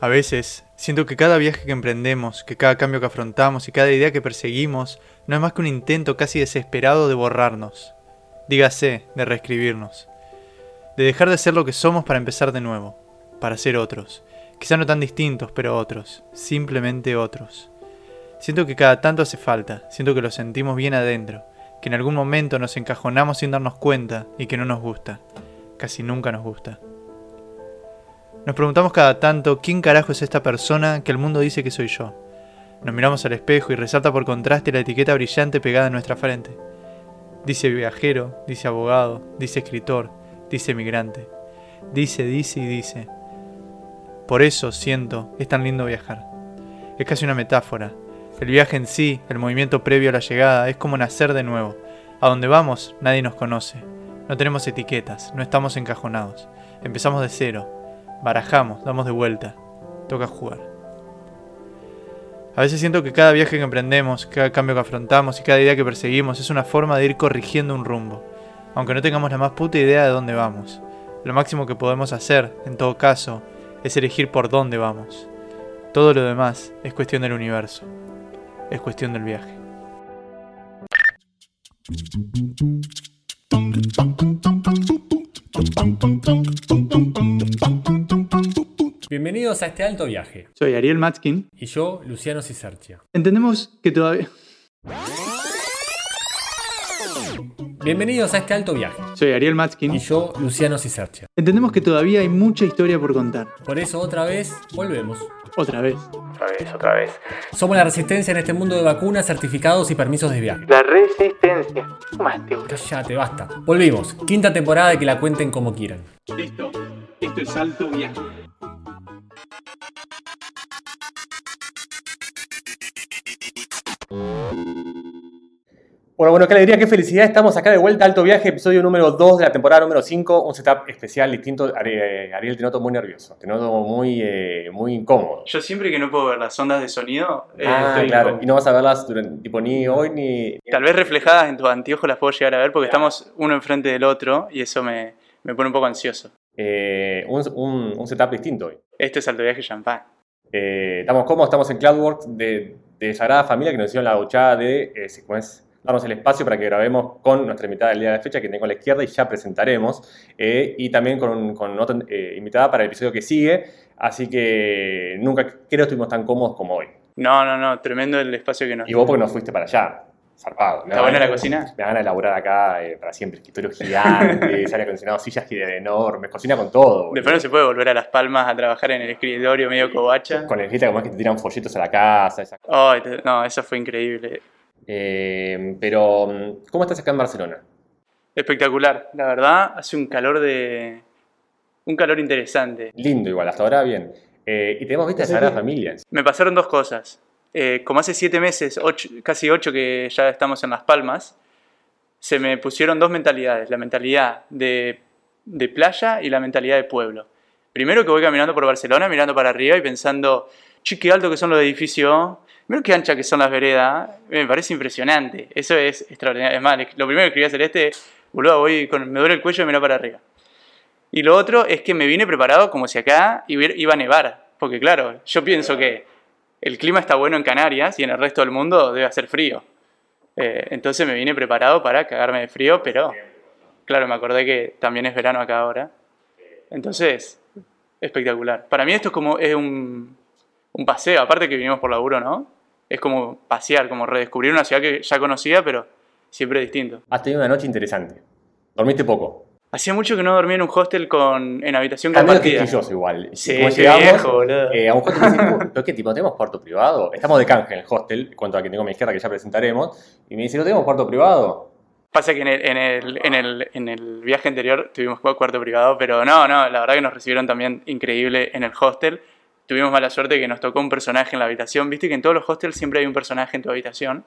A veces siento que cada viaje que emprendemos, que cada cambio que afrontamos y cada idea que perseguimos no es más que un intento casi desesperado de borrarnos. Dígase, de reescribirnos. De dejar de ser lo que somos para empezar de nuevo, para ser otros. Quizá no tan distintos, pero otros, simplemente otros. Siento que cada tanto hace falta, siento que lo sentimos bien adentro, que en algún momento nos encajonamos sin darnos cuenta y que no nos gusta. Casi nunca nos gusta. Nos preguntamos cada tanto quién carajo es esta persona que el mundo dice que soy yo. Nos miramos al espejo y resalta por contraste la etiqueta brillante pegada en nuestra frente. Dice viajero, dice abogado, dice escritor, dice migrante. Dice, dice y dice. Por eso siento, es tan lindo viajar. Es casi una metáfora. El viaje en sí, el movimiento previo a la llegada, es como nacer de nuevo. A donde vamos, nadie nos conoce. No tenemos etiquetas, no estamos encajonados. Empezamos de cero, Barajamos, damos de vuelta. Toca jugar. A veces siento que cada viaje que emprendemos, cada cambio que afrontamos y cada idea que perseguimos es una forma de ir corrigiendo un rumbo, aunque no tengamos la más puta idea de dónde vamos. Lo máximo que podemos hacer, en todo caso, es elegir por dónde vamos. Todo lo demás es cuestión del universo. Es cuestión del viaje. Bienvenidos a este alto viaje. Soy Ariel Matskin. Y yo, Luciano Cisercia. Entendemos que todavía... Bienvenidos a este alto viaje. Soy Ariel Matskin. Y yo, Luciano Cisercia. Entendemos que todavía hay mucha historia por contar. Por eso otra vez volvemos. Otra vez. Otra vez, otra vez. Somos la resistencia en este mundo de vacunas, certificados y permisos de viaje. La resistencia. Cállate, basta. Volvimos. Quinta temporada y que la cuenten como quieran. Listo. Esto es alto viaje. Bueno, bueno, qué alegría, qué felicidad. Estamos acá de vuelta, Alto Viaje, episodio número 2 de la temporada número 5. Un setup especial, distinto. Ariel, te noto muy nervioso, te noto muy, eh, muy incómodo. Yo siempre que no puedo ver las ondas de sonido. Eh, ah, claro. Y no vas a verlas durante, tipo, ni hoy ni. Tal vez reflejadas en tus anteojos las puedo llegar a ver porque estamos uno enfrente del otro y eso me, me pone un poco ansioso. Eh, un, un, setup distinto hoy. Este es Alto Viaje Champagne. estamos cómodos, estamos en Cloudworks de, de Sagrada Familia que nos hicieron la duchada de. ¿Cómo es? Darnos el espacio para que grabemos con nuestra invitada del día de la fecha, que tengo a la izquierda y ya presentaremos, eh, y también con, con otra eh, invitada para el episodio que sigue, así que nunca creo que estuvimos tan cómodos como hoy. No, no, no, tremendo el espacio que nos... Y vos porque no fuiste para allá, zarpado. ¿Está buena la cocina? Me van a elaborar acá eh, para siempre, escritorio gigante, aire acondicionado, sillas enormes, cocina con todo. Después no se puede volver a Las Palmas a trabajar en el escritorio medio covacha. Con el como es que te tiran folletos a la casa. Esa... Oh, no, eso fue increíble. Eh, pero, ¿cómo estás acá en Barcelona? Espectacular, la verdad, hace un calor de. un calor interesante. Lindo, igual, hasta ahora bien. Eh, y tenemos vista de Sagrada Familia. Me pasaron dos cosas. Eh, como hace siete meses, casi ocho que ya estamos en Las Palmas, se me pusieron dos mentalidades: la mentalidad de, de playa y la mentalidad de pueblo. Primero que voy caminando por Barcelona, mirando para arriba y pensando, che, qué alto que son los edificios, Mira qué ancha que son las veredas, me parece impresionante. Eso es extraordinario. Es más, lo primero que escribí hacer este, boludo, voy con, me duele el cuello y miro para arriba. Y lo otro es que me vine preparado como si acá iba a nevar. Porque claro, yo pienso que el clima está bueno en Canarias y en el resto del mundo debe hacer frío. Eh, entonces me vine preparado para cagarme de frío, pero claro, me acordé que también es verano acá ahora. Entonces, espectacular. Para mí esto es como es un, un paseo, aparte que vinimos por laburo, ¿no? Es como pasear, como redescubrir una ciudad que ya conocía, pero siempre distinto. Has tenido una noche interesante. ¿Dormiste poco? Hacía mucho que no dormía en un hostel con, en habitación compartida. yo igual. Sí, como llegamos, viejo, boludo. Eh, a un hostel ¿pero qué tipo? ¿Tenemos cuarto privado? Estamos de canje en el hostel, cuanto a que tengo a mi izquierda que ya presentaremos. Y me dice, ¿no tenemos cuarto privado? Pasa que en el, en el, en el, en el viaje anterior tuvimos cuarto privado, pero no, no, la verdad que nos recibieron también increíble en el hostel tuvimos mala suerte que nos tocó un personaje en la habitación. Viste que en todos los hostels siempre hay un personaje en tu habitación.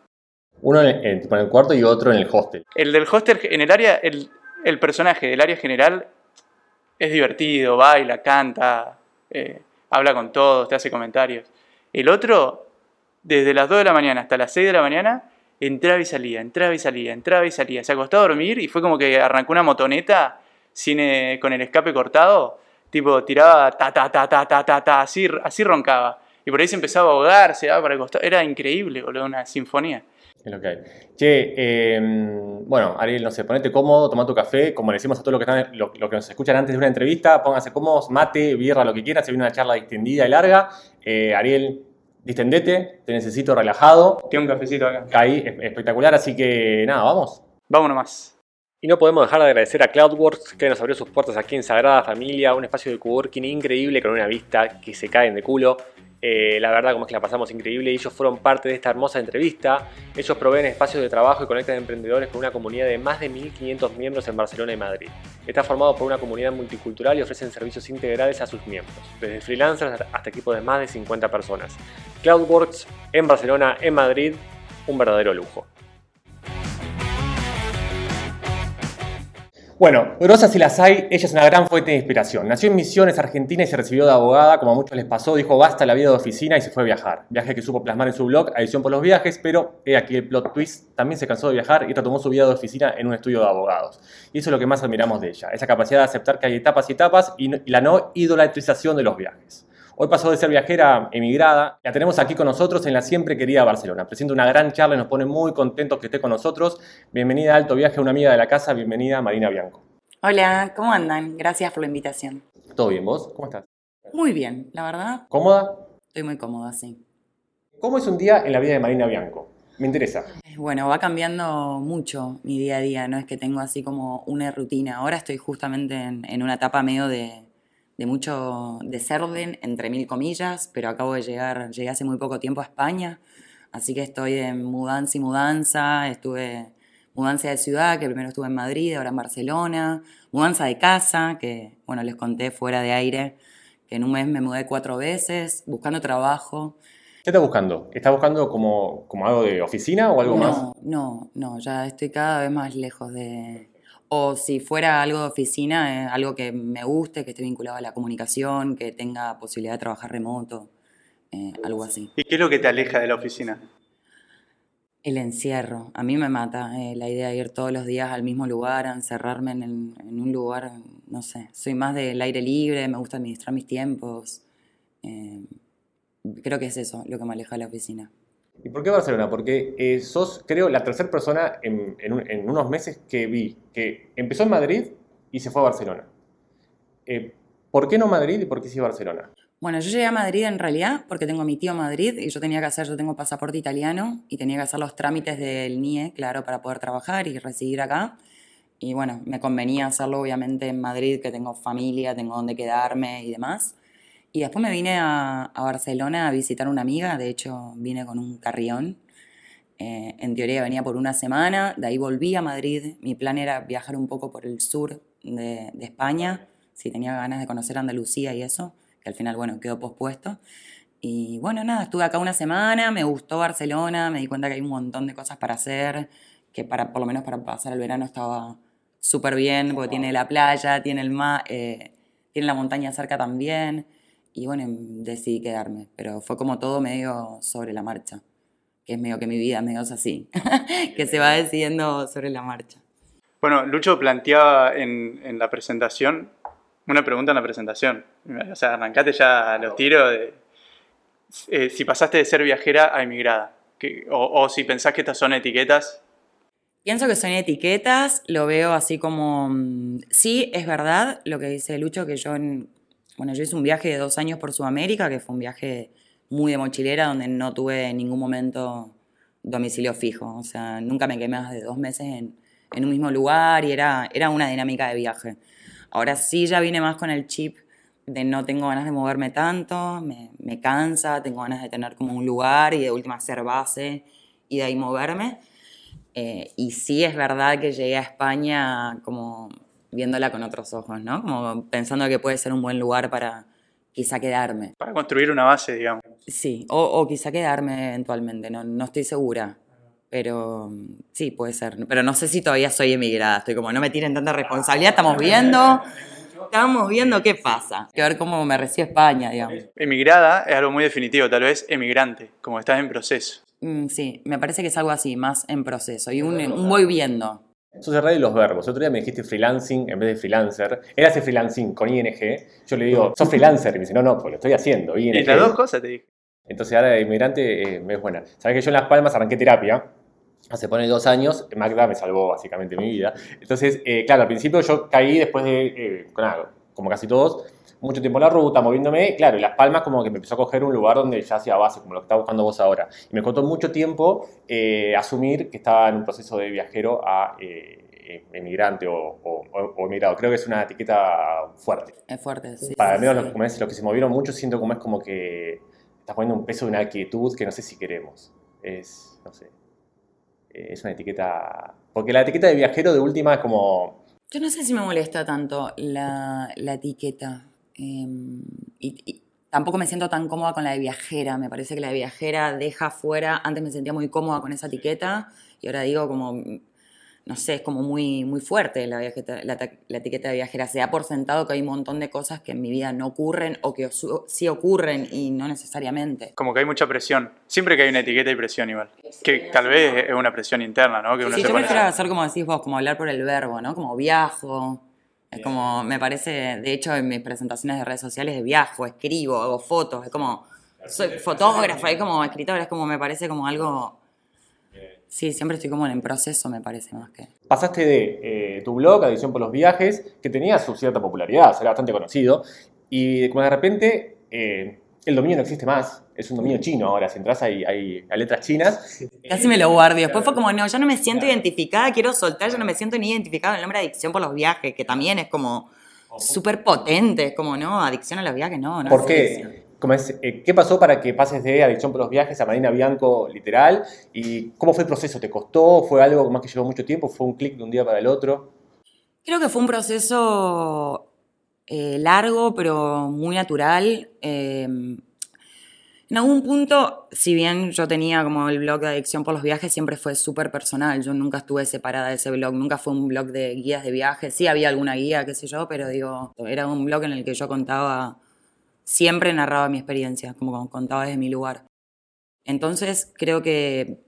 Uno en el, cuarto y otro en el hostel. El del hostel, en el área, el, el personaje del área general es divertido, baila, canta, eh, habla con todos, te hace comentarios. El otro, desde las 2 de la mañana hasta las 6 de la mañana, entraba y salía, entraba y salía, entraba y salía. Se acostó a dormir y fue como que arrancó una motoneta sin, con el escape cortado Tipo, tiraba ta, ta, ta, ta, ta, ta, ta, así, así roncaba. Y por ahí se empezaba a ahogar, se daba para el costado. Era increíble, boludo, una sinfonía. Es lo que hay. Che, eh, bueno, Ariel, no sé, ponete cómodo, toma tu café, como le decimos a todos los que, están, los, los que nos escuchan antes de una entrevista, pónganse cómodos, mate, birra, lo que quieran, se viene una charla distendida y larga. Eh, Ariel, distendete, te necesito relajado, Tiene un cafecito acá. ahí, es- espectacular, así que nada, vamos. Vámonos más. Y no podemos dejar de agradecer a Cloudworks que nos abrió sus puertas aquí en Sagrada Familia, un espacio de coworking increíble con una vista que se caen de culo. Eh, la verdad, como es que la pasamos increíble, y ellos fueron parte de esta hermosa entrevista. Ellos proveen espacios de trabajo y conectan emprendedores con una comunidad de más de 1.500 miembros en Barcelona y Madrid. Está formado por una comunidad multicultural y ofrecen servicios integrales a sus miembros, desde freelancers hasta equipos de más de 50 personas. Cloudworks en Barcelona, en Madrid, un verdadero lujo. Bueno, Rosa si las hay, ella es una gran fuente de inspiración. Nació en Misiones, Argentina y se recibió de abogada, como a muchos les pasó, dijo basta la vida de oficina y se fue a viajar. Viaje que supo plasmar en su blog, Adición por los viajes, pero he aquí el plot twist, también se cansó de viajar y retomó su vida de oficina en un estudio de abogados. Y eso es lo que más admiramos de ella, esa capacidad de aceptar que hay etapas y etapas y la no idolatrización de los viajes. Hoy pasó de ser viajera emigrada. La tenemos aquí con nosotros en la siempre querida Barcelona. Presenta una gran charla y nos pone muy contentos que esté con nosotros. Bienvenida a Alto Viaje, una amiga de la casa. Bienvenida Marina Bianco. Hola, ¿cómo andan? Gracias por la invitación. ¿Todo bien vos? ¿Cómo estás? Muy bien, la verdad, ¿Cómoda? estoy muy cómoda, sí. ¿Cómo es un día en la vida de Marina Bianco? Me interesa. Bueno, va cambiando mucho mi día a día, no es que tengo así como una rutina. Ahora estoy justamente en, en una etapa medio de, de mucho desorden, entre mil comillas, pero acabo de llegar, llegué hace muy poco tiempo a España, así que estoy en mudanza y mudanza, estuve mudanza de ciudad, que primero estuve en Madrid, ahora en Barcelona, mudanza de casa, que bueno, les conté fuera de aire, que en un mes me mudé cuatro veces, buscando trabajo. ¿Qué estás buscando? ¿Estás buscando como, como algo de oficina o algo más? No, no, no, ya estoy cada vez más lejos de... O si fuera algo de oficina, eh, algo que me guste, que esté vinculado a la comunicación, que tenga posibilidad de trabajar remoto, eh, algo así. ¿Y qué es lo que te aleja de la oficina? El encierro, a mí me mata eh, la idea de ir todos los días al mismo lugar, a encerrarme en, el- en un lugar, no sé, soy más del aire libre, me gusta administrar mis tiempos. creo que es eso lo que me aleja de la oficina. ¿Y por qué Barcelona? Porque eh, sos, creo, la tercera persona en, en un- en unos meses que vi que empezó en Madrid y se fue a Barcelona. Eh, ¿Por qué no Madrid y por qué sí Barcelona? Bueno, yo llegué a Madrid en realidad porque tengo mi tío en Madrid y yo tenía que hacer, yo tengo pasaporte italiano y tenía que hacer los trámites del NIE, claro, para poder trabajar y residir acá. Y bueno, me convenía hacerlo obviamente en Madrid, que tengo familia, tengo donde quedarme y demás. Y después me vine a, a Barcelona a visitar a una amiga, de hecho vine con un carrión. Eh, en teoría venía por una semana, de ahí volví a Madrid. Mi plan era viajar un poco por el sur de, de España, si tenía ganas de conocer Andalucía y eso, que al final, bueno, quedó pospuesto. Y bueno, nada, estuve acá una semana, me gustó Barcelona, me di cuenta que hay un montón de cosas para hacer, que para, por lo menos para pasar el verano estaba súper bien, porque tiene la playa, tiene el mar, eh, tiene la montaña cerca también. Y bueno, decidí quedarme, pero fue como todo medio sobre la marcha, que es medio que mi vida medio es así, que se va decidiendo sobre la marcha. Bueno, Lucho planteaba en, en la presentación, una pregunta en la presentación. O sea, arrancate ya a los tiros de eh, si pasaste de ser viajera a emigrada. Que- o, o si pensás que estas son etiquetas. Pienso que son etiquetas, lo veo así como... mm, Sí, es verdad lo que dice Lucho, que yo, en- bueno, yo hice un viaje de dos años por Sudamérica, que fue un viaje muy de mochilera, donde no tuve en ningún momento domicilio fijo. O sea, nunca me quedé más de dos meses en, en un mismo lugar y era, era una dinámica de viaje. Ahora sí ya vine más con el chip de no tengo ganas de moverme tanto, me, me cansa, tengo ganas de tener como un lugar y de última hacer base y de ahí moverme. Eh, y sí es verdad que llegué a España como viéndola con otros ojos, ¿no? Como pensando que puede ser un buen lugar para quizá quedarme. Para construir una base, digamos. Sí, o, o quizá quedarme eventualmente, no, no estoy segura. Pero mm, sí, puede ser. Pero no sé si todavía soy emigrada. Estoy como, no me tiren tanta responsabilidad, estamos viendo. Estamos viendo qué pasa. Hay que ver cómo me recibe España, digamos. Emigrada es algo muy definitivo, tal vez emigrante, como estás en proceso. Mm, sí, me parece que es algo así, más en proceso. Y un, un voy viendo. Sos el rey de los verbos. El otro día me dijiste freelancing en vez de freelancer. Él hace freelancing con ING. Yo le digo, sos freelancer. Y me dice, no, no, pues lo estoy haciendo. ING. Y las dos cosas te dije. Entonces ahora de inmigrante eh, me es buena. Sabes que yo en Las Palmas arranqué terapia. Hace pone dos años, Magda me salvó básicamente mi vida. Entonces, eh, claro, al principio yo caí después de, eh, claro, como casi todos, mucho tiempo en la ruta, moviéndome. Claro, y Las Palmas como que me empezó a coger un lugar donde ya hacía base, como lo que está buscando vos ahora. Y me costó mucho tiempo eh, asumir que estaba en un proceso de viajero a eh, emigrante o, o- o emigrado. Creo que es una etiqueta fuerte. Es fuerte, sí. Para sí, mí, sí. los, como es, los que se movieron mucho, siento como es como que estás poniendo un peso de una quietud que no sé si queremos. Es, no sé. Eh, Es una etiqueta. Porque la etiqueta de viajero de última es como. Yo no sé si me molesta tanto la, la etiqueta. Eh, y, y tampoco me siento tan cómoda con la de viajera. Me parece que la de viajera deja fuera. Antes me sentía muy cómoda con esa etiqueta y ahora digo como. No sé, es como muy, muy fuerte la, viajeta- la, ta- la etiqueta de viajera. Se da por sentado que hay un montón de cosas que en mi vida no ocurren o que su- sí ocurren y no necesariamente. Como que hay mucha presión. Siempre que hay una etiqueta hay presión igual. Que tal vez es una presión interna, ¿no? Que uno Sí, se yo pone. prefiero hacer como decís vos, como hablar por el verbo, ¿no? Como viajo. Es como, me parece, de hecho, en mis presentaciones de redes sociales de viajo, escribo, hago fotos, es como, soy fotógrafa, es como escritora, es como, me parece como algo... Sí, siempre estoy como en proceso, me parece, más que... Pasaste de eh, tu blog, Adicción por los Viajes, que tenía su cierta popularidad, era bastante conocido, y como de repente eh, el dominio no existe más. Es un dominio chino ahora. Si entras hay, hay, hay letras chinas. Casi me lo guardo. Después fue como, no, yo no me siento identificada, quiero soltar, yo no me siento ni identificada en el nombre de adicción por los viajes, que también es como súper potente, es como, no, adicción a los viajes, no, no. ¿Por qué? adicción. ¿Cómo es? Eh, ¿Qué pasó para que pases de Adicción por los Viajes a Marina Bianco literal? ¿Y cómo fue el proceso? ¿Te costó? ¿Fue algo más que llevó mucho tiempo? ¿Fue un clic de un día para el otro? Creo que fue un proceso eh, largo, pero muy natural. Eh, en algún punto, si bien yo tenía como el blog de adicción por los viajes, siempre fue súper personal. Yo nunca estuve separada de ese blog, nunca fue un blog de guías de viajes. Sí había alguna guía, qué sé yo, pero digo, era un blog en el que yo contaba, siempre narraba mi experiencia, como contaba desde mi lugar. Entonces, creo que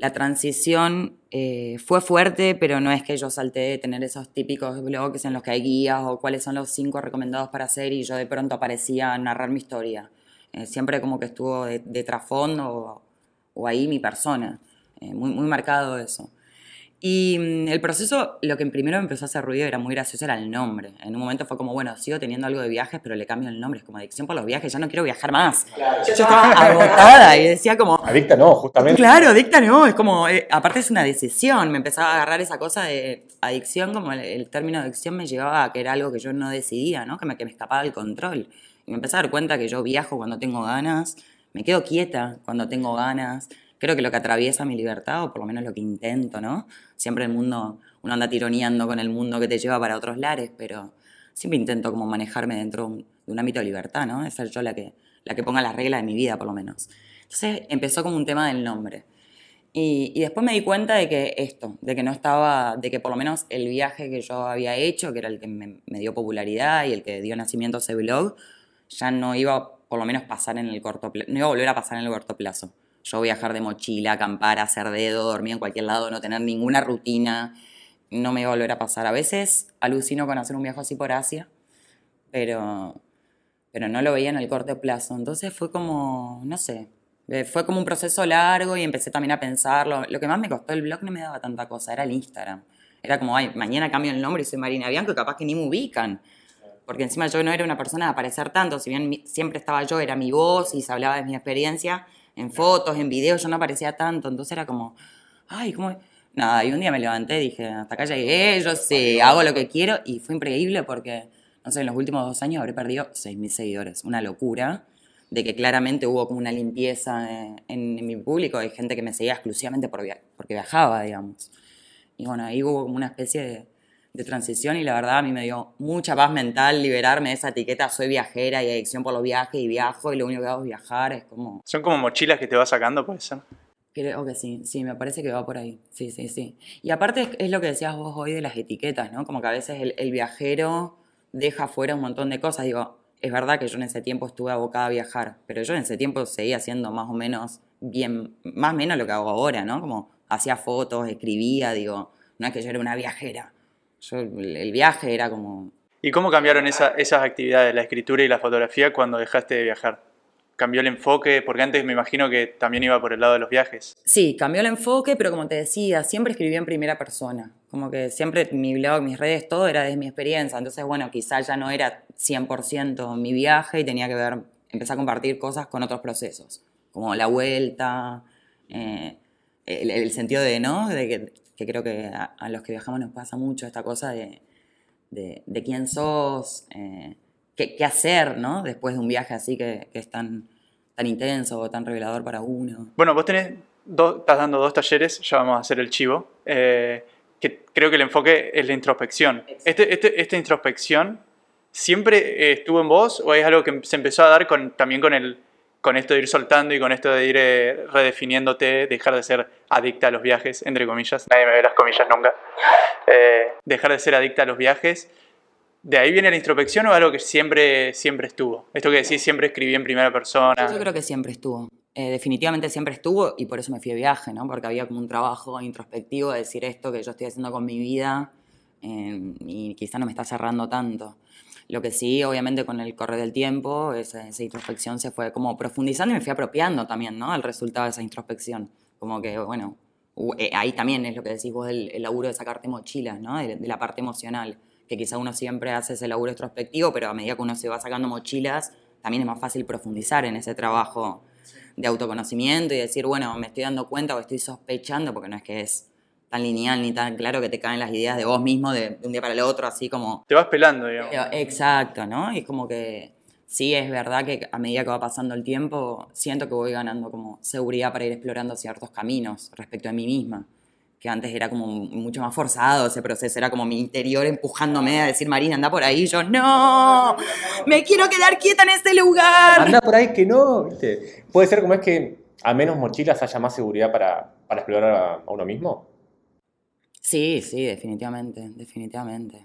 la transición eh, fue fuerte, pero no es que yo salté de tener esos típicos blogs en los que hay guías o cuáles son los cinco recomendados para hacer y yo de pronto aparecía a narrar mi historia. Eh, siempre como que estuvo de, de trasfondo o, ahí mi persona. Eh, muy marcado eso. Y mm, el proceso, lo que primero me empezó a hacer ruido era muy gracioso, era el nombre. En un momento fue como, bueno, sigo teniendo algo de viajes, pero le cambio el nombre. Es como adicción por los viajes, ya no quiero viajar más. Yo estaba agotada y decía como, Adicta no, justamente. Claro, adicta no, es como, eh, aparte es una decisión, me empezaba a agarrar esa cosa de adicción, como el, el término adicción me llevaba a que era algo que yo no decidía, ¿no? Que me, que me escapaba del control. Y me empecé a dar cuenta que yo viajo cuando tengo ganas, me quedo quieta cuando tengo ganas. Creo que lo que atraviesa mi libertad, o por lo menos lo que intento, ¿no? Siempre el mundo, uno anda tironeando con el mundo que te lleva para otros lares, pero siempre intento como manejarme dentro de un, ámbito de libertad, ¿no? De ser yo la que, la que ponga las reglas de mi vida, por lo menos. Entonces empezó como un tema del nombre. Y, y después me di cuenta de que esto, de que no estaba, de que por lo menos el viaje que yo había hecho, que era el que me, me dio popularidad y el que dio nacimiento a ese blog, ya no iba por lo menos pasar en el corto plazo, no iba a volver a pasar en el corto plazo. Yo viajar de mochila, acampar, hacer dedo, dormir en cualquier lado, no tener ninguna rutina, no me iba a volver a pasar. A veces alucino con hacer un viaje así por Asia, pero, pero no lo veía en el corto plazo. Entonces fue como, no sé, eh, fue como un proceso largo y empecé también a pensarlo. Lo que más me costó el blog no me daba tanta cosa, era el Instagram. Era como, ay, mañana cambio el nombre y soy Marina Bianco y capaz que ni me ubican. Porque encima yo no era una persona de aparecer tanto, si bien siempre estaba yo, era mi voz y se hablaba de mi experiencia en fotos, en videos, yo no aparecía tanto. Entonces era como, ay, ¿cómo...? Nada, y un día me levanté y dije, hasta acá llegué, yo sé, hago lo que quiero. Y fue increíble porque, no sé, en los últimos dos años habré perdido 6.000 seguidores. Una locura de que claramente hubo como una limpieza eh, en, en mi público. Hay gente que me seguía exclusivamente por via- porque viajaba, digamos. Y bueno, ahí hubo como una especie de, de transición y la verdad a mí me dio mucha paz mental liberarme de esa etiqueta, soy viajera y adicción por los viajes y viajo y lo único que hago es viajar, es como... Son como mochilas que te vas sacando, puede ser. Creo que sí, sí, me parece que va por ahí. Sí, sí, sí. Y aparte es, es lo que decías vos hoy de las etiquetas, ¿no? Como que a veces el, el viajero deja fuera un montón de cosas. Digo, es verdad que yo en ese tiempo estuve abocada a viajar, pero yo en ese tiempo seguía haciendo más o menos bien, más o menos lo que hago ahora, ¿no? Como hacía fotos, escribía, digo, no es que yo era una viajera. Yo, el, viaje era como... ¿Y cómo cambiaron esa- esas actividades, la escritura y la fotografía, cuando dejaste de viajar? ¿Cambió el enfoque? Porque antes me imagino que también iba por el lado de los viajes. Sí, cambió el enfoque, pero como te decía, siempre escribí en primera persona. Como que siempre mi blog, mis redes, todo era desde mi experiencia. Entonces, bueno, quizás ya no era 100% mi viaje y tenía que ver, empezar a compartir cosas con otros procesos, como la vuelta, eh, el, el sentido de, ¿no? De que, que creo que a, a los que viajamos nos pasa mucho esta cosa de, de, de quién sos, eh, qué, qué hacer, ¿no? Después de un viaje así que, que es tan, tan intenso o tan revelador para uno. Bueno, vos tenés dos- estás dando dos talleres, ya vamos a hacer el chivo, eh, que creo que el enfoque es la introspección. Este, este- esta introspección siempre eh, estuvo en vos o es algo que se empezó a dar con, también con, el, con esto de ir soltando y con esto de ir eh, redefiniéndote, dejar de ser adicta a los viajes, entre comillas. Nadie me ve las comillas nunca. Eh, dejar de ser adicta a los viajes. ¿De ahí viene la introspección o algo que siempre, siempre estuvo? Esto que decís, siempre escribí en primera persona. Yo creo que siempre estuvo. Eh, definitivamente siempre estuvo y por eso me fui de viaje, ¿no? Porque había como un trabajo introspectivo de decir esto que yo estoy haciendo con mi vida eh, y quizá no me está cerrando tanto. Lo que sí, obviamente, con el correr del tiempo, esa, esa introspección se fue como profundizando y me fui apropiando también, ¿no? El resultado de esa introspección. Como que, bueno, eh, ahí también es lo que decís vos, el, el laburo de sacarte mochilas, ¿no? De, de la parte emocional. Que quizá uno siempre hace ese laburo introspectivo, pero a medida que uno se va sacando mochilas, también es más fácil profundizar en ese trabajo de autoconocimiento y decir, bueno, me estoy dando cuenta o estoy sospechando, porque no es que es tan lineal ni tan claro que te caen las ideas de vos mismo de, de un día para el otro, así como... Te vas pelando, digamos. Exacto, ¿no? Y como que sí es verdad que a medida que va pasando el tiempo, siento que voy ganando como seguridad para ir explorando ciertos caminos respecto a mí misma, que antes era como mucho más forzado ese proceso, era como mi interior empujándome a decir, Marina, anda por ahí, y yo, no, me quiero quedar quieta en este lugar. Anda por ahí que no, ¿viste? Puede ser como es que a menos mochilas haya más seguridad para, para explorar a, a uno mismo. Sí, sí, definitivamente, definitivamente.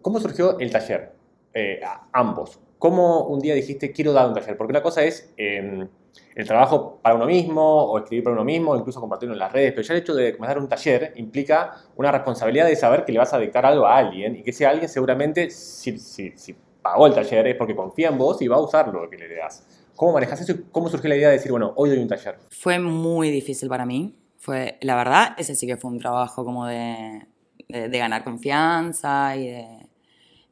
¿Cómo surgió el taller? Eh, ambos. ¿Cómo un día dijiste quiero dar un taller? Porque una cosa es eh, el trabajo para uno mismo o escribir para uno mismo, o incluso compartirlo en las redes, pero ya el hecho de comenzar un taller implica una responsabilidad de saber que le vas a dictar algo a alguien y que ese alguien seguramente, si, si, si pagó el taller, es porque confía en vos y va a usar lo que le das. ¿Cómo manejas eso y cómo surgió la idea de decir, bueno, hoy doy un taller? Fue muy difícil para mí. Fue, la verdad, ese sí que fue un trabajo como de, de, ganar confianza y de...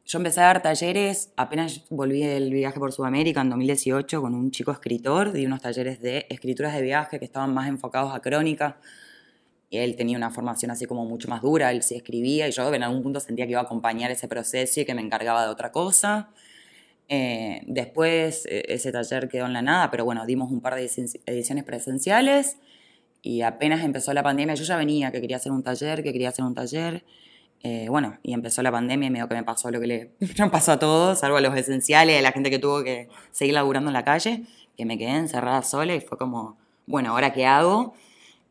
Yo empecé a dar talleres, apenas volví del viaje por Sudamérica en 2018 con un chico escritor, di unos talleres de escrituras de viaje que estaban más enfocados a crónica. Y él tenía una formación así como mucho más dura, él sí escribía y yo en algún punto sentía que iba a acompañar ese proceso y que me encargaba de otra cosa. Eh, después eh, ese taller quedó en la nada, pero bueno, dimos un par de edici- ediciones presenciales y apenas empezó la pandemia, yo ya venía que quería hacer un taller, que quería hacer un taller. eh, bueno, y empezó la pandemia y medio que me pasó lo que le pasó a todos, salvo a los esenciales, a la gente que tuvo que seguir laburando en la calle, que me quedé encerrada sola y fue como, bueno, ¿ahora qué hago?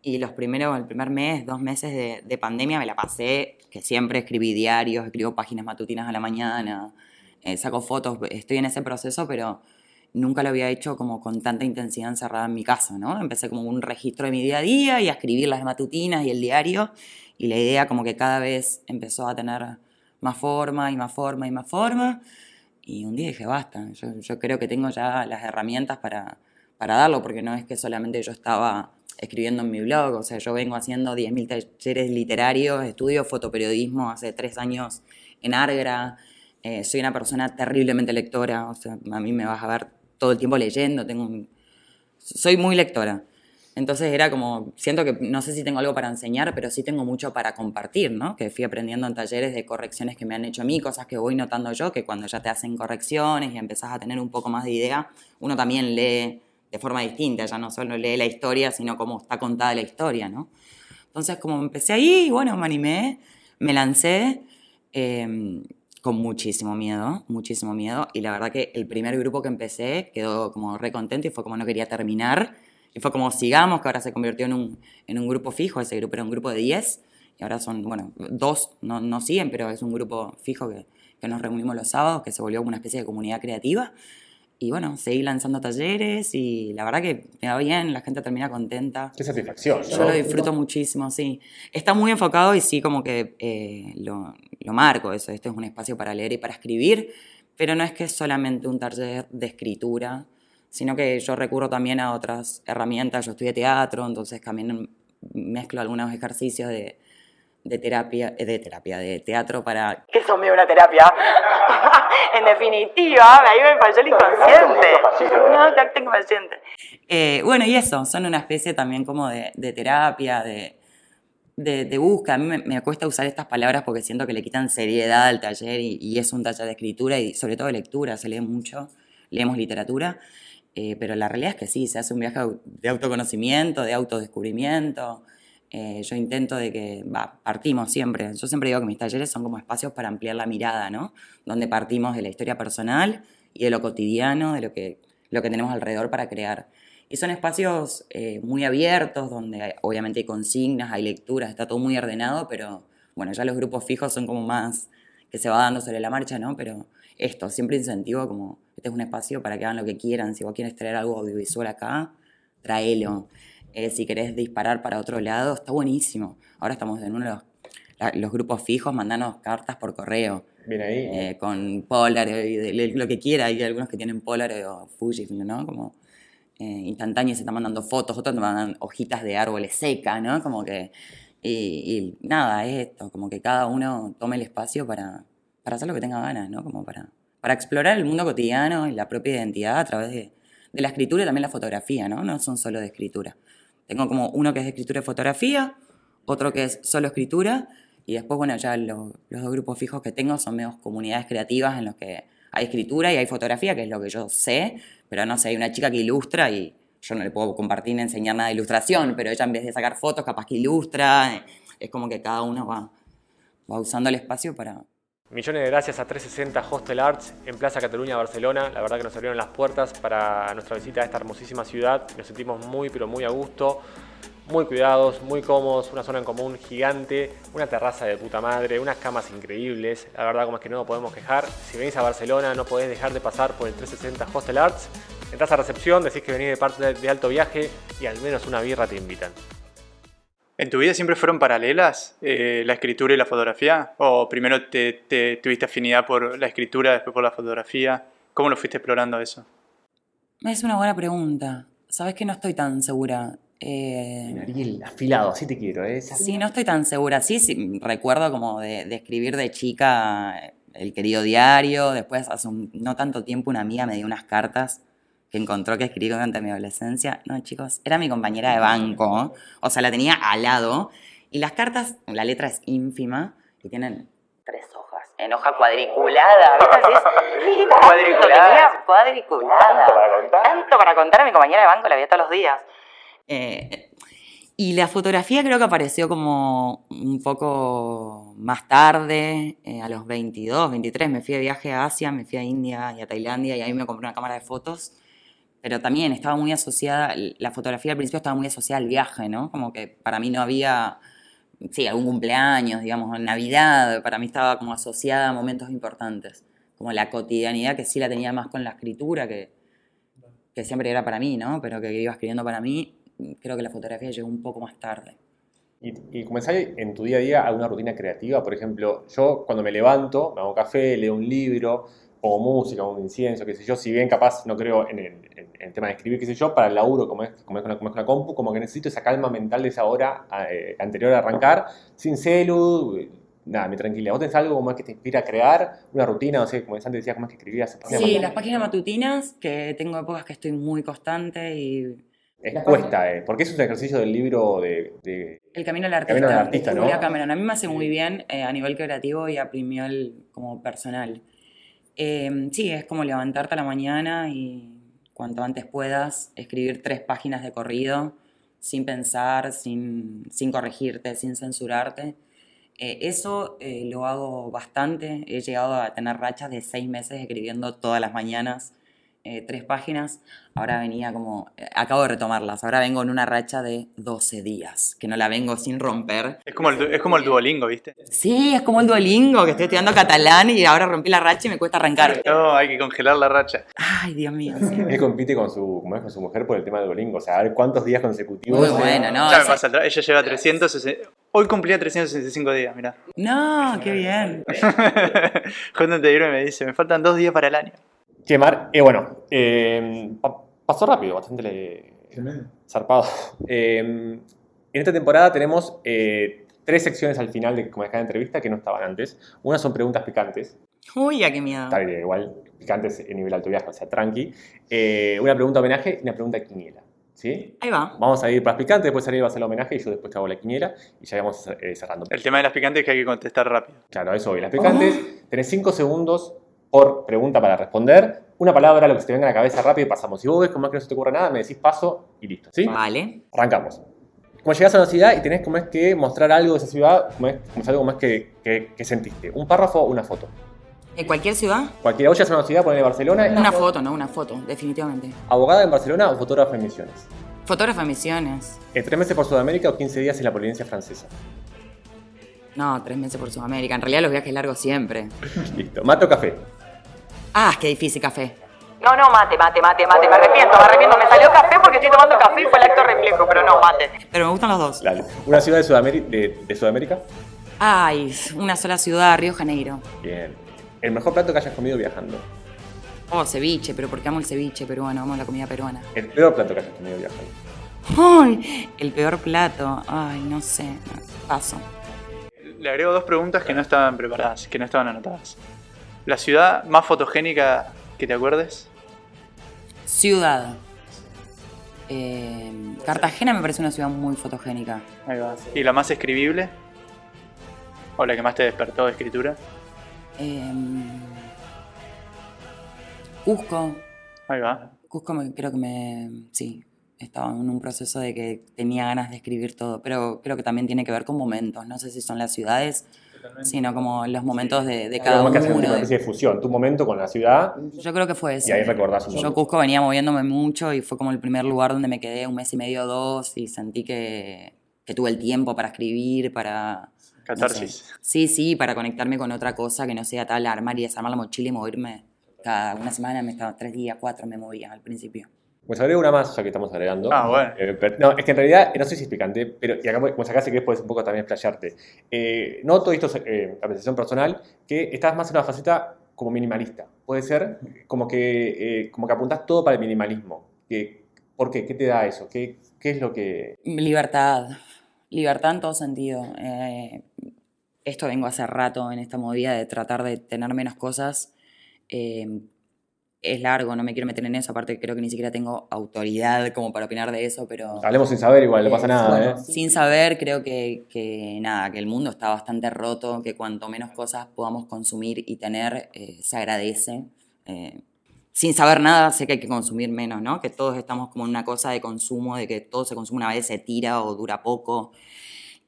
Y los primeros, el primer mes, dos meses de, de pandemia me la pasé, que siempre escribí diarios, escribo páginas matutinas a la mañana, eh, saco fotos, estoy en ese proceso, pero nunca lo había hecho como con tanta intensidad encerrada en mi casa, ¿no? Empecé como un registro de mi día a día y a escribir las matutinas y el diario, y la idea como que cada vez empezó a tener más forma y más forma y más forma, y un día dije, basta, yo, creo que tengo ya las herramientas para, para darlo, porque no es que solamente yo estaba escribiendo en mi blog, o sea, yo vengo haciendo 10.000 talleres literarios, estudio fotoperiodismo hace tres años en Argra, eh, soy una persona terriblemente lectora, o sea, a mí me vas a ver todo el tiempo leyendo, tengo soy muy lectora. Entonces era como, siento que no sé si tengo algo para enseñar, pero sí tengo mucho para compartir, ¿no? Que fui aprendiendo en talleres de correcciones que me han hecho a mí, cosas que voy notando yo, que cuando ya te hacen correcciones y empezás a tener un poco más de idea, uno también lee de forma distinta, ya no solo lee la historia, sino cómo está contada la historia, ¿no? Entonces como empecé ahí, bueno, me animé, me lancé eh, con muchísimo miedo, muchísimo miedo, y la verdad que el primer grupo que empecé quedó como re contento y fue como no quería terminar, y fue como sigamos, que ahora se convirtió en un, en un grupo fijo, ese grupo era un grupo de 10, y ahora son, bueno, dos no, no siguen, pero es un grupo fijo que, que nos reunimos los sábados, que se volvió como una especie de comunidad creativa. Y bueno, seguí lanzando talleres y la verdad que me va bien, la gente termina contenta. Qué satisfacción. Yo ¿no? lo disfruto muchísimo, sí. Está muy enfocado y sí, como que eh, lo, lo marco eso. Este es un espacio para leer y para escribir, pero no es que es solamente un taller de escritura, sino que yo recurro también a otras herramientas. Yo estudié teatro, entonces también mezclo algunos ejercicios de, de terapia, eh, de terapia, de teatro para... Que son medio una terapia. en definitiva, ahí me falló el inconsciente. No, ya tengo paciente. Eh, bueno, y eso, son una especie también como de, de terapia, de, de, de búsqueda. A mí me, me, cuesta usar estas palabras porque siento que le quitan seriedad al taller y, y, es un taller de escritura y sobre todo de lectura, se lee mucho, leemos literatura. Eh, pero la realidad es que sí, se hace un viaje de autoconocimiento, de autodescubrimiento. Eh, yo intento de que, va, partimos siempre. Yo siempre digo que mis talleres son como espacios para ampliar la mirada, ¿no? Donde partimos de la historia personal y de lo cotidiano, de lo que, lo que tenemos alrededor para crear. Y son espacios eh, muy abiertos, donde obviamente hay consignas, hay lecturas, está todo muy ordenado, pero bueno, ya los grupos fijos son como más que se va dando sobre la marcha, ¿no? Pero esto, siempre incentivo como, este es un espacio para que hagan lo que quieran, si vos quieres traer algo audiovisual acá, tráelo. Eh, si querés disparar para otro lado, está buenísimo. Ahora estamos en uno de los, la, los grupos fijos, mandanos cartas por correo. Bien ahí. Eh, con Polaroid, lo que quiera. Hay algunos que tienen Polaroid o Fujifilm, ¿no? Como eh, instantáneo se están mandando fotos, otros te mandan hojitas de árboles secas, ¿no? Como que... Y, y, nada, es esto, como que cada uno tome el espacio para, para hacer lo que tenga ganas, ¿no? Como para, para explorar el mundo cotidiano y la propia identidad a través de, de la escritura y también la fotografía, ¿no? No son solo de escritura. Tengo como uno que es de escritura y fotografía, otro que es solo escritura, y después, bueno, ya lo, los dos grupos fijos que tengo son menos comunidades creativas en los que hay escritura y hay fotografía, que es lo que yo sé, pero no sé, hay una chica que ilustra y yo no le puedo compartir ni enseñar nada de ilustración, pero ella en vez de sacar fotos, capaz que ilustra, es como que cada uno va, va usando el espacio para, Millones de gracias a 360 Hostel Arts en Plaza Cataluña, Barcelona. La verdad que nos abrieron las puertas para nuestra visita a esta hermosísima ciudad. Nos sentimos muy, pero muy a gusto, muy cuidados, muy cómodos, una zona en común gigante, una terraza de puta madre, unas camas increíbles. La verdad, como es que no nos podemos quejar. Si venís a Barcelona, no podés dejar de pasar por el 360 Hostel Arts. Entrás a recepción, decís que venís de parte de alto viaje y al menos una birra te invitan. ¿En tu vida siempre fueron paralelas eh, la escritura y la fotografía? ¿O primero te, te, tuviste afinidad por la escritura, después por la fotografía? ¿Cómo lo fuiste explorando eso? Es una buena pregunta. Sabes que no estoy tan segura. Eh, Ariel, afilado, así te quiero. ¿eh? Sí, no estoy tan segura. Sí, sí recuerdo como de, de, escribir de chica el querido diario. Después, hace un, no tanto tiempo, una amiga me dio unas cartas que encontró que escribí durante mi adolescencia. No, chicos, era mi compañera de banco, o sea, la tenía al lado. Y las cartas, la letra es ínfima y tienen tres hojas. En hoja cuadriculada, ¿viste? cuadriculada. cuadriculada. ¿Tanto para contar? Tanto para contar a mi compañera de banco, la veía todos los días. Eh, y la fotografía creo que apareció como un poco más tarde, eh, a los 22, 23. Me fui de viaje a Asia, me fui a India y a Tailandia y ahí me compré una cámara de fotos pero también estaba muy asociada, la fotografía al principio estaba muy asociada al viaje, ¿no? Como que para mí no había, sí, algún cumpleaños, digamos, Navidad, para mí estaba como asociada a momentos importantes, como la cotidianidad que sí la tenía más con la escritura, que, que siempre era para mí, ¿no? Pero que iba escribiendo para mí, creo que la fotografía llegó un poco más tarde. ¿Y, y en tu día a día alguna rutina creativa? Por ejemplo, yo cuando me levanto, me hago café, leo un libro, o música, un incienso, qué sé yo, si bien capaz no creo en el, en, el tema de escribir, qué sé yo, para el laburo, como es, como es, con, la, como es con la compu, como que necesito esa calma mental de esa hora eh, anterior a arrancar, sin celu, nada, me tranquila. ¿Vos tenés algo como más que te inspira a crear? ¿Una rutina? No sé, como antes decías, como es que escribías? Sí, las páginas matutinas, que tengo épocas que estoy muy constante y... Es cuesta, eh, porque es un ejercicio del libro de... de el camino del artista. Camino del artista, ¿no? Cameron. A mí me hace muy bien eh, a nivel creativo y a primiol como personal. Eh, sí, es como levantarte a la mañana y cuanto antes puedas escribir tres páginas de corrido sin pensar, sin, sin corregirte, sin censurarte. Eh, eso eh, lo hago bastante. He llegado a tener rachas de seis meses escribiendo todas las mañanas eh, tres páginas. Ahora venía como, eh, acabo de retomarlas, ahora vengo en una racha de 12 días, que no la vengo sin romper. Es como el, du- es como el Duolingo, ¿viste? Sí, es como el Duolingo, que estoy estudiando catalán y ahora rompí la racha y me cuesta arrancar. No, hay que congelar la racha. Ay, Dios mío. sí. Él compite con su, como es, con su mujer por el tema del Duolingo. O sea, a ver cuántos días consecutivos. Muy bueno, ¿no? ya me esa- pasa atrás. Ella lleva 360. Hoy cumplía 365 días, mirá. No, qué bien. Cuando te dieron y me dice, me faltan dos días para el año. Che, Mar, eh, bueno, eh, pa- pasó rápido, bastante le- zarpado. Eh, en esta temporada tenemos eh, tres secciones al final de como de cada entrevista que no estaban antes. Una son preguntas picantes, Uy, ya qué miedo. está bien, igual picantes en nivel alto viaje, o sea, tranqui. Eh, una pregunta homenaje y una pregunta quiniela. ¿Sí? Ahí va. Vamos a ir para las picantes, después Ariel va a hacer el homenaje y yo después te hago la quiniela y ya vamos eh, cerrando. El tema de las picantes es que hay que contestar rápido. Claro, eso hoy. Las picantes, tenés 5 segundos por pregunta para responder. Una palabra, lo que se te venga a la cabeza rápido y pasamos. Si vos ves como es que no se te ocurre nada, me decís paso y listo. ¿Sí? Vale. Arrancamos. Como llegás a una ciudad y tenés como es que mostrar algo de esa ciudad, como es, como es algo más que, que, que sentiste. Un párrafo o una foto. ¿En cualquier ciudad? Cualquiera, vos llegas a una ciudad, ponele Barcelona. Una foto, no, una foto, definitivamente. Abogada en Barcelona o fotógrafa en Misiones. Fotógrafa misiones. Eh, ¿Tres meses por Sudamérica o 15 días en la Polinesia Francesa? No, tres meses por Sudamérica. En realidad los viajes largos siempre. Listo. ¿Mate o café? Ah, qué difícil café. No, no, mate, mate, mate, mate. Me arrepiento, me arrepiento. Me salió café porque estoy tomando café y fue el acto reflejo, pero no, mate. Pero me gustan los dos. Dale. ¿Una ciudad de, Sudamérica, de, de Sudamérica? Ay, una sola ciudad, Río Janeiro. Bien. ¿El mejor plato que hayas comido viajando? Oh, ceviche, pero porque amo el ceviche peruano, amo la comida peruana. El peor plato que hayas comido viajando. Ay, el peor plato. Ay, no sé. Paso. Le agrego dos preguntas que no estaban preparadas, que no estaban anotadas. ¿La ciudad más fotogénica que te acuerdes? Ciudad. Eh, Cartagena me parece una ciudad muy fotogénica. Ahí va. ¿Y la más escribible? ¿O la que más te despertó de escritura? Eh, Cusco. Ahí va. Cusco me- creo que me... Sí, estaba en un proceso de que tenía ganas de escribir todo, pero creo que también tiene que ver con momentos. No sé si son las ciudades, sino como los momentos de, de cada Como que hacer uno. una de- especie de fusión. Tu momento con la ciudad Yo creo que fue eso. y ahí recordás un Yo poco. Cusco venía moviéndome mucho y fue como el primer lugar donde me quedé un mes y medio, dos, y sentí que, que tuve el tiempo para escribir, para... no Catarsis. sé. Sí, sí, para conectarme con otra cosa que no sea tal, armar y desarmar la mochila y moverme. Cada una semana me estaba, tres días, cuatro me movía al principio. Pues agrego una más, ya que estamos agregando. Ah, bueno. Eh, pero- no, es que en realidad, no sé si es picante, pero y acá, como acá si querés puedes un poco también explayarte. Eh, noto, esto es eh, apreciación personal, que estás más en una faceta como minimalista. Puede ser como que, eh, como que apuntás todo para el minimalismo. Que, ¿Por qué? ¿Qué te da eso? ¿Qué, qué es lo que...? Libertad, libertad en todo sentido. Eh, esto vengo hace rato en esta movida de tratar de tener menos cosas. Eh, es largo, no me quiero meter en eso, aparte creo que ni siquiera tengo autoridad como para opinar de eso, pero... Hablemos sin saber, igual, no Eh, pasa nada, bueno, ¿eh? Sin saber, creo que, que nada, que el mundo está bastante roto, que cuanto menos cosas podamos consumir y tener, eh, se agradece. Eh, sin saber nada, sé que hay que consumir menos, ¿no? Que todos estamos como en una cosa de consumo, de que todo se consume una vez, se tira o dura poco.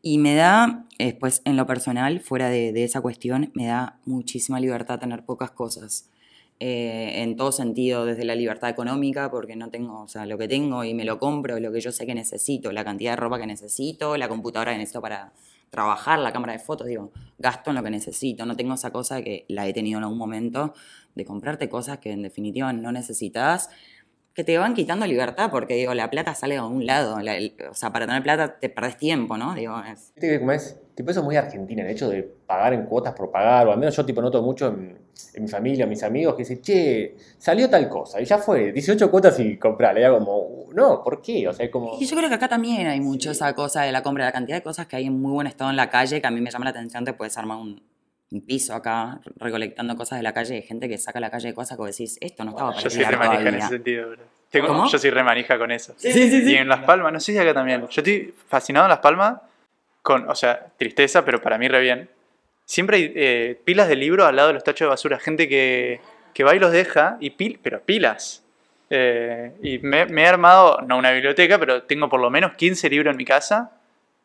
Y me da, después en lo personal, fuera de, de esa cuestión, me da muchísima libertad tener pocas cosas. Eh, en todo sentido, desde la libertad económica, porque no tengo, o sea, lo que tengo y me lo compro, lo que yo sé que necesito, la cantidad de ropa que necesito, la computadora que necesito para trabajar, la cámara de fotos, digo, gasto en lo que necesito, no tengo esa cosa que la he tenido en algún momento, de comprarte cosas que en definitiva no necesitas, que te van quitando libertad, porque digo, la plata sale a un lado, o sea, para tener plata te perdés tiempo, ¿no? Digo, es- como es, tipo eso es muy argentina, el hecho de pagar en cuotas por pagar, o al menos yo tipo noto mucho en, en mi familia, en mis amigos, que dicen, che, salió tal cosa, y ya fue, 18 cuotas y comprarle, ya como, no, ¿por qué? O sea, es como... Y yo creo que acá también hay mucho esa cosa de la compra, la cantidad de cosas que hay en muy buen estado en la calle, que a mí me llama la atención, te puedes armar un, un piso acá recolectando cosas de la calle, de gente que saca a la calle de cosas que decís, esto no estaba para Yo soy tirar re manija en ese sentido, bro. Tengo-. Yo soy re manija con eso. Sí, sí, sí. Y en Las Palmas, no sé si acá también. Yo estoy fascinado en Las Palmas con, o sea, tristeza, pero para mí re bien. Siempre hay eh, pilas de libros al lado de los tachos de basura. Gente que, que va y los deja, y pil, pero pilas. Eh, y me, he armado, no una biblioteca, pero tengo por lo menos 15 libros en mi casa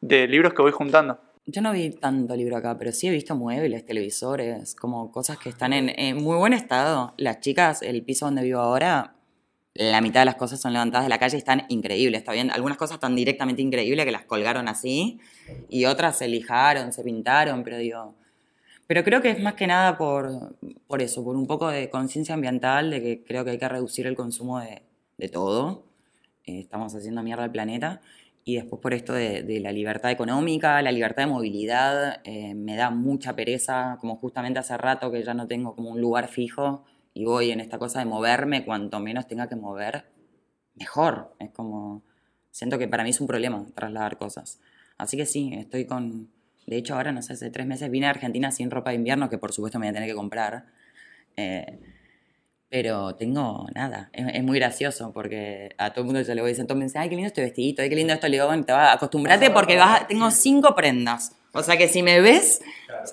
de libros que voy juntando. Yo no vi tanto libro acá, pero sí he visto muebles, televisores, como cosas que están en, en muy buen estado. Las chicas, el piso donde vivo ahora, la mitad de las cosas son levantadas de la calle y están increíbles, ¿está bien? Algunas cosas están directamente increíbles que las colgaron así y otras se lijaron, se pintaron, pero digo... Pero creo que es más que nada por, por eso, por un poco de conciencia ambiental, de que creo que hay que reducir el consumo de, de todo. Eh, estamos haciendo mierda al planeta. Y después por esto de, de la libertad económica, la libertad de movilidad, eh, me da mucha pereza, como justamente hace rato que ya no tengo como un lugar fijo y voy en esta cosa de moverme, cuanto menos tenga que mover, mejor. Es como, siento que para mí es un problema trasladar cosas. Así que sí, estoy con... De hecho, ahora, no sé, hace tres meses vine a Argentina sin ropa de invierno, que por supuesto me voy a tener que comprar. Eh, pero tengo nada, es, es muy gracioso porque a todo el mundo yo le voy diciendo, me dice, ay, qué lindo este vestidito, ay, qué lindo esto, le digo, bueno, te vas a acostumbrarte porque vas a- tengo cinco prendas. O sea que si me ves,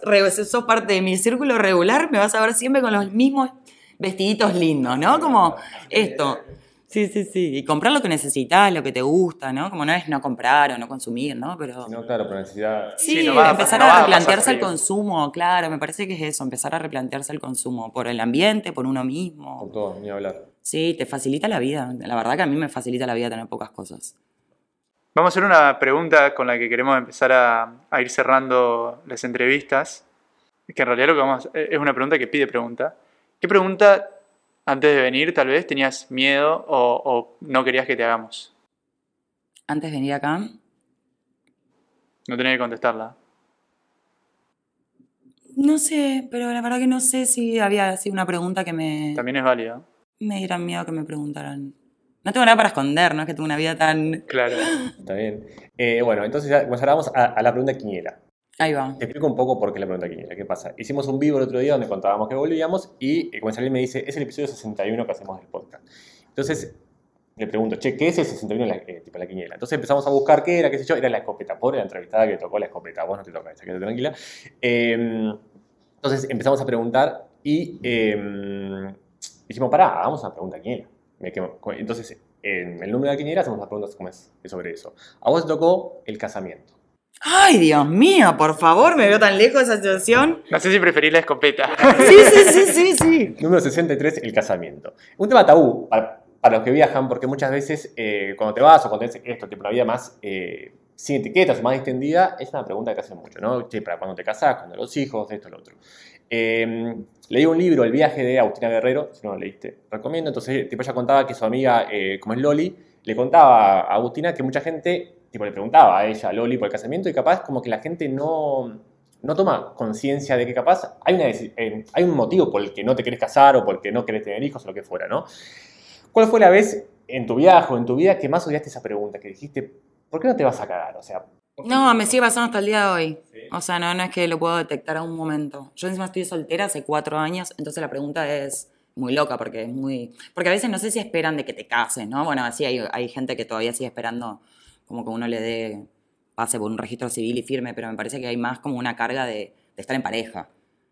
re- sos parte de mi círculo regular, me vas a ver siempre con los mismos vestiditos lindos, ¿no? Como esto. Sí, sí, sí. Y comprar lo que necesitas, lo que te gusta, ¿no? Como no es no comprar o no consumir, ¿no? Pero... No, claro, por necesidad. Sí, Sí, no va a- empezar no a replantearse el consumo, claro, me parece que es eso, empezar a replantearse el consumo por el ambiente, por uno mismo. Con todo, ni hablar. Sí, te facilita la vida. La verdad que a mí me facilita la vida tener pocas cosas. Vamos a hacer una pregunta con la que queremos empezar a, a ir cerrando las entrevistas. Que en realidad lo que vamos a- es una pregunta que pide pregunta. ¿Qué pregunta antes de venir tal vez tenías miedo o, o no querías que te hagamos? Antes de venir acá, No tenés que contestarla. no sé, pero la verdad que no sé si había sido una pregunta que me, También es válida. me dieran miedo que me preguntaran. No tengo nada para esconder, no es que tengo una vida tan... Claro. Está bien. Eh, bueno, entonces ya, pues ahora vamos a, a la pregunta quiniela. Ahí va. Te explico un poco por qué la pregunta quiniela. ¿Qué pasa? Hicimos un vivo el otro día donde contábamos que volvíamos y eh, como me dice, es el episodio 61 que hacemos del podcast. Entonces le pregunto, che, ¿qué es el 61 en la, eh, tipo, la quiniela? Entonces empezamos a buscar qué era, qué sé yo, era la escopeta. Pobre la entrevistada que tocó la escopeta, vos no te toca quédate tranquila. Eh, entonces empezamos a preguntar y eh, dijimos, pará, hagamos una pregunta quiniela. Entonces, en el número de la quiniela hacemos las preguntas como es sobre eso. A vos te tocó el casamiento. Ay, Dios mío, por favor, me veo tan lejos de esa situación. No sé si preferís la escopeta. Sí, sí, sí, sí, sí. Número 63, el casamiento. Un tema tabú para, para los que viajan, porque muchas veces eh, cuando te vas o cuando tenés esto, tipo una vida más eh, sin etiquetas o más distendida, es una pregunta que te hacen mucho, ¿no? Che, ¿para cuándo te casás? ¿Cuándo los hijos? Esto, lo otro. Eh, leí un libro, El viaje de Agustina Guerrero, si no lo leíste, recomiendo. Entonces, tipo, ella contaba que su amiga, eh, como es Loli, le contaba a Agustina que mucha gente, tipo, le preguntaba a ella, a Loli, por el casamiento, y capaz como que la gente no, no toma conciencia de que capaz hay, una, eh, hay un motivo por el que no te querés casar o por el que no querés tener hijos o lo que fuera, ¿no? ¿Cuál fue la vez en tu viaje o en tu vida que más odiaste esa pregunta? Que dijiste, ¿por qué no te vas a cagar? O sea, No, me sigue pasando hasta el día de hoy. O sea, no, no es que lo puedo detectar a un momento. Yo encima estoy soltera hace cuatro años, entonces la pregunta es muy loca porque es muy... Porque a veces no sé si esperan de que te cases, ¿no? Bueno, así hay, hay gente que todavía sigue esperando como que uno le dé, pase por un registro civil y firme, pero me parece que hay más como una carga de, estar en pareja.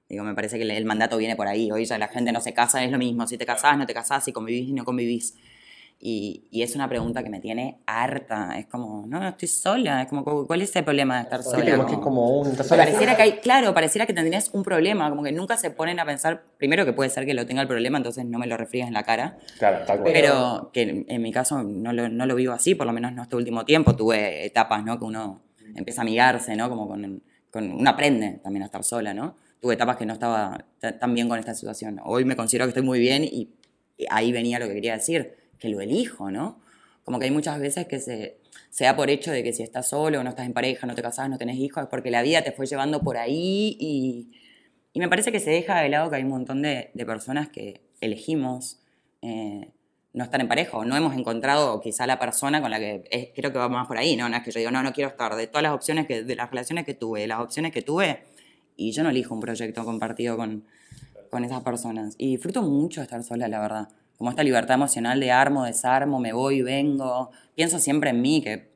Digo, me parece que el, el mandato viene por ahí. Hoy ya la gente no se casa, es lo mismo. Si te casás, no te casás, si convivís, no convivís. Y, y es una pregunta que me tiene harta. Es como, no, no estoy sola. Es como, ¿cuál es el problema de estar sola? ¿viste? Como que es como un... sola- Pareciera que hay, claro, pareciera que tendrías un problema, como que nunca se ponen a pensar, primero que puede ser que lo tenga el problema, entonces no me lo refriegues en la cara, Claro, tal cual. pero que en, mi caso no lo, no lo vivo así, por lo menos no este último tiempo, tuve etapas, ¿no? Que uno empieza a amigarse, ¿no? Como con, con uno aprende también a estar sola, ¿no? Tuve etapas que no estaba ta- tan bien con esta situación. Hoy me considero que estoy muy bien y ahí venía lo que quería decir, que lo elijo, ¿no? Como que hay muchas veces que se, se da por hecho de que si estás solo, no estás en pareja, no te casás, no tenés hijos, es porque la vida te fue llevando por ahí y, y me parece que se deja de lado que hay un montón de, de personas que elegimos eh, no estar en pareja o no hemos encontrado quizá la persona con la que es- creo que va más por ahí, ¿no? No es que yo digo, no, no quiero estar. De todas las opciones, que, de las relaciones que tuve, de las opciones que tuve, y yo no elijo un proyecto compartido con, con esas personas. Y disfruto mucho estar sola, la verdad. Como esta libertad emocional de armo, desarmo, me voy, vengo. Pienso siempre en mí, que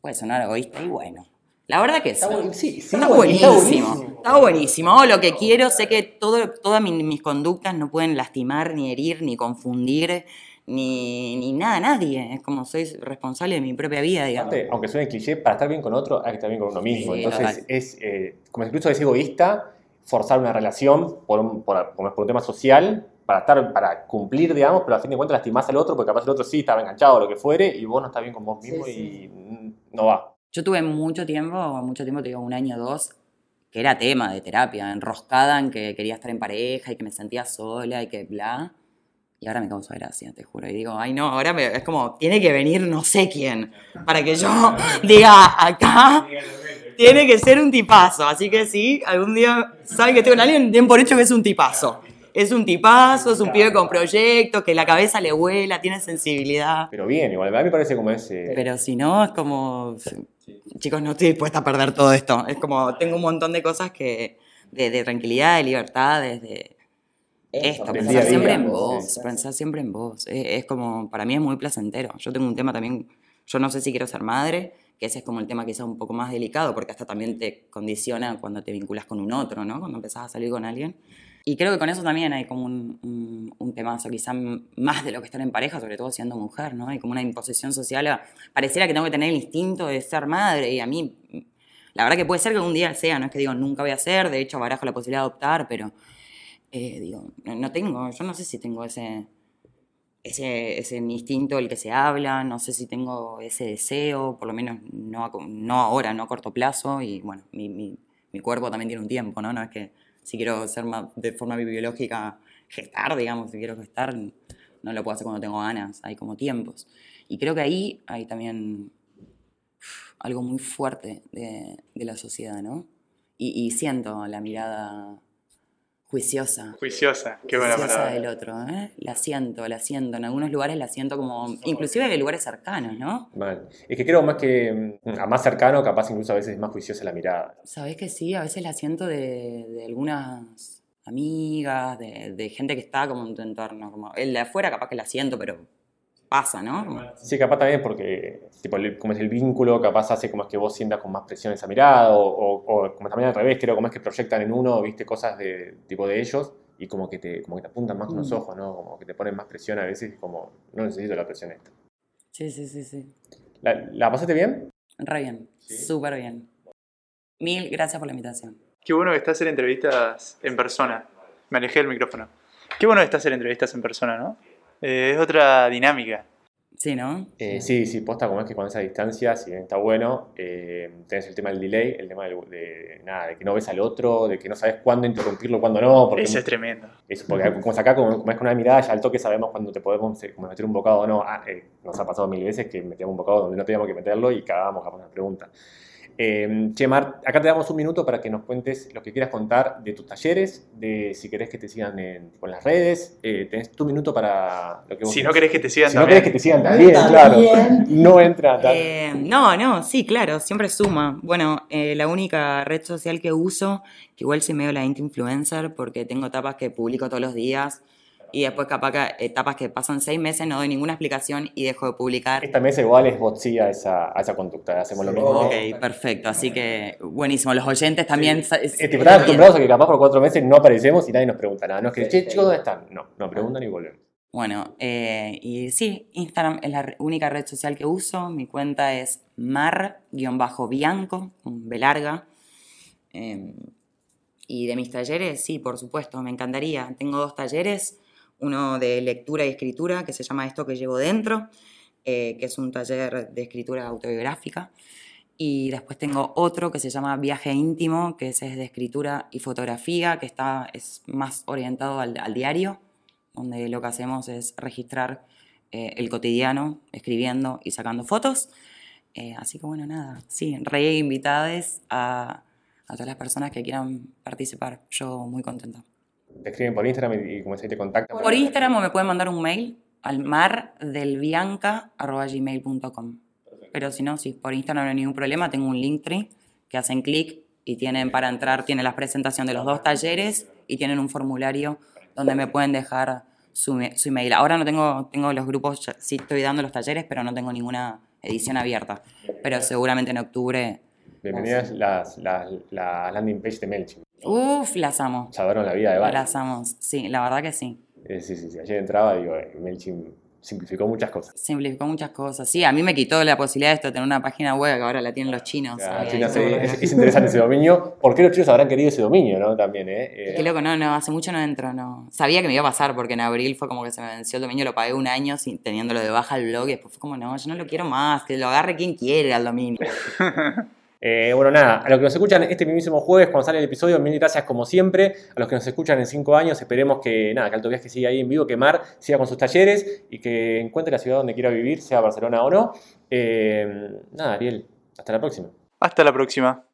puede sonar egoísta y bueno. La verdad que sí. bu- sí, sí, está, está buenísimo. buenísimo. Está buenísimo. Lo que quiero. Sé que todo, todas mi- mis conductas no pueden lastimar, ni herir, ni confundir, ni, ni nada, nadie. Es como soy responsable de mi propia vida, digamos. Aparte, aunque suene cliché, para estar bien con otro hay que estar bien con uno mismo. Sí, Entonces, total. es eh, como incluso es egoísta forzar una relación por un, por, como es por un tema social para estar, para cumplir, digamos, pero a fin de cuentas lastimás al otro porque capaz el otro sí estaba enganchado o lo que fuere y vos no estás bien con vos mismo y mm, no va. Yo tuve mucho tiempo, mucho tiempo, te digo un año o dos, que era tema de terapia, enroscada en que quería estar en pareja y que me sentía sola y que bla. Y ahora me causa gracia, te juro. Y digo, ay no, ahora me- es como, tiene que venir no sé quién para que yo diga, acá tiene que ser un tipazo. Así que sí, algún día saben que estoy con alguien, den por hecho que es un tipazo. Es un tipazo, es un pibe con proyectos, que la cabeza le vuela, tiene sensibilidad. Pero bien, igual, a mí me parece como ese... Pero si no, es como, chicos, no estoy dispuesta a perder todo esto. Es como, tengo un montón de cosas que, de, de tranquilidad, de libertad, desde esto, pensar día a día, siempre en sí. vos, pensar siempre en vos. Es, es como, para mí es muy placentero. Yo tengo un tema también, yo no sé si quiero ser madre, que ese es como el tema quizá un poco más delicado, porque hasta también te condiciona cuando te vinculas con un otro, ¿no? Cuando empezás a salir con alguien. Y creo que con eso también hay como un, un, temazo, quizá más de lo que estar en pareja, sobre todo siendo mujer, ¿no? Hay como una imposición social. a- pareciera que tengo que tener el instinto de ser madre y a mí, la verdad que puede ser que algún día sea, no es que digo nunca voy a ser, de hecho barajo la posibilidad de adoptar, pero eh, digo, no, tengo, yo no sé si tengo ese, ese, ese instinto del que se habla, no sé si tengo ese deseo, por lo menos no, no ahora, no a corto plazo, y bueno, mi, mi, mi cuerpo también tiene un tiempo, ¿no? No es que si quiero ser más de forma biológica, gestar, digamos, si quiero gestar, no lo puedo hacer cuando tengo ganas, hay como tiempos. Y creo que ahí hay también algo muy fuerte de, de la sociedad, ¿no? Y siento la mirada juiciosa Juiciosa, qué buena juiciosa palabra. del otro, ¿eh? La siento, la siento. En algunos lugares la siento como, inclusive de lugares cercanos, ¿no? Mal. Es que creo más que mm, a más cercano, capaz incluso a veces es más juiciosa la mirada. Sabés que sí, a veces la siento de, de algunas amigas, de, de gente que está como en tu entorno. Como el de afuera capaz que la siento, pero pasa, ¿no? Sí, capaz también porque, tipo, el- como es el vínculo, capaz hace como es que vos sientas con más presión esa mirada, o, o- o como también al revés, creo como es que proyectan en uno, viste, cosas de tipo de ellos, y como que te, como que te apuntan más con los Mm. ojos, ¿no? Como que te ponen más presión a veces, como, no necesito la presión esta. Sí, sí, sí, sí. ¿La, la pasaste bien? Re bien, súper bien. Mil gracias por la invitación. Qué bueno que está hacer entrevistas en persona. Me alejé del micrófono. Qué bueno que está hacer entrevistas en persona, ¿no? Eh, es otra dinámica. Sí, ¿no? Eh, sí, sí, posta como es que con esa distancia, si bien está bueno, eh, tenés el tema del delay, el tema del- de, nada, de que no ves al otro, de que no sabes cuándo interrumpirlo, cuándo no, porque Eso es tremendo. Eso, porque como es acá, como, como es con una mirada, ya al toque sabemos cuándo te podemos eh, como meter un bocado o no. Ah, eh, nos ha pasado mil veces que metíamos un bocado donde no teníamos que meterlo y cagábamos capaz una pregunta. Eh, che, Mar, acá te damos un minuto para que nos cuentes lo que quieras contar de tus talleres, de si querés que te sigan en, en las redes. Eh, tenés tu minuto para lo que vos Si no querés que te sigan Si no también. querés que te sigan también, claro. No entra tal. Eh, no, no, sí, claro, siempre suma. Bueno, eh, la única red social que uso, que igual soy medio la influencer porque tengo etapas que publico todos los días y después capaz que etapas que pasan seis meses, no doy ninguna explicación y dejo de publicar. Esta mesa igual es botsí a esa, a esa conducta, hacemos lo mismo. Ok, perfecto, así que buenísimo. Los oyentes también... sa- es- es están bien. acostumbrados a que capaz por cuatro meses no aparecemos y nadie nos pregunta nada. No es que, che, chicos, ¿dónde están? No, nos preguntan y volvemos. Bueno, eh, y sí, Instagram es la única red social que uso. Mi cuenta es mar-bianco, con B larga. Eh, y de mis talleres, sí, por supuesto, me encantaría. Tengo dos talleres, uno de lectura y escritura, que se llama Esto que llevo dentro, eh, que es un taller de escritura autobiográfica. Y después tengo otro que se llama Viaje íntimo, que es de escritura y fotografía, que está, es más orientado al, al diario, donde lo que hacemos es registrar eh, el cotidiano, escribiendo y sacando fotos. Eh, así que bueno, nada, sí, re invitadas a todas las personas que quieran participar. Yo muy contenta. Te escriben por Instagram y, y como te contactan. Por Instagram o me pueden mandar un mail al mardelbianca.gmail.com. Pero si no, sí, por Instagram no hay ningún problema. Tengo un Linktree que hacen clic y tienen para entrar, tienen la presentación de los dos talleres y tienen un formulario donde me pueden dejar su, su email. Ahora no tengo, tengo los grupos, sí estoy dando los talleres, pero no tengo ninguna edición abierta. Pero seguramente en octubre, Bienvenidas las, las, la landing page de MailChimp. uff, las amo. Salvaron la vida de varios. Las amo. Sí, la verdad que sí. Eh, sí, sí, sí. Ayer entraba y digo, eh, MailChimp simplificó muchas cosas. Simplificó muchas cosas. Sí, a mí me quitó la posibilidad de esto de tener una página web que ahora la tienen los chinos. Ah, China seguro. es, es interesante ese dominio. ¿Por qué los chinos habrán querido ese dominio, no? También, ¿eh? Eh, Qué loco, no, no, hace mucho no entro, no. Sabía que me iba a pasar porque en abril fue como que se me venció el dominio, lo pagué un año sin, teniéndolo de baja el blog y después fue como, no, yo no lo quiero más, que lo agarre quien quiere al dominio. Eh, bueno, nada, a los que nos escuchan este mismísimo jueves cuando sale el episodio, mil gracias como siempre. A los que nos escuchan en cinco años, esperemos que nada, que Alto Viaje siga ahí en vivo, que Mar siga con sus talleres y que encuentre la ciudad donde quiera vivir, sea Barcelona o no. Eh, nada, Ariel, hasta la próxima. Hasta la próxima.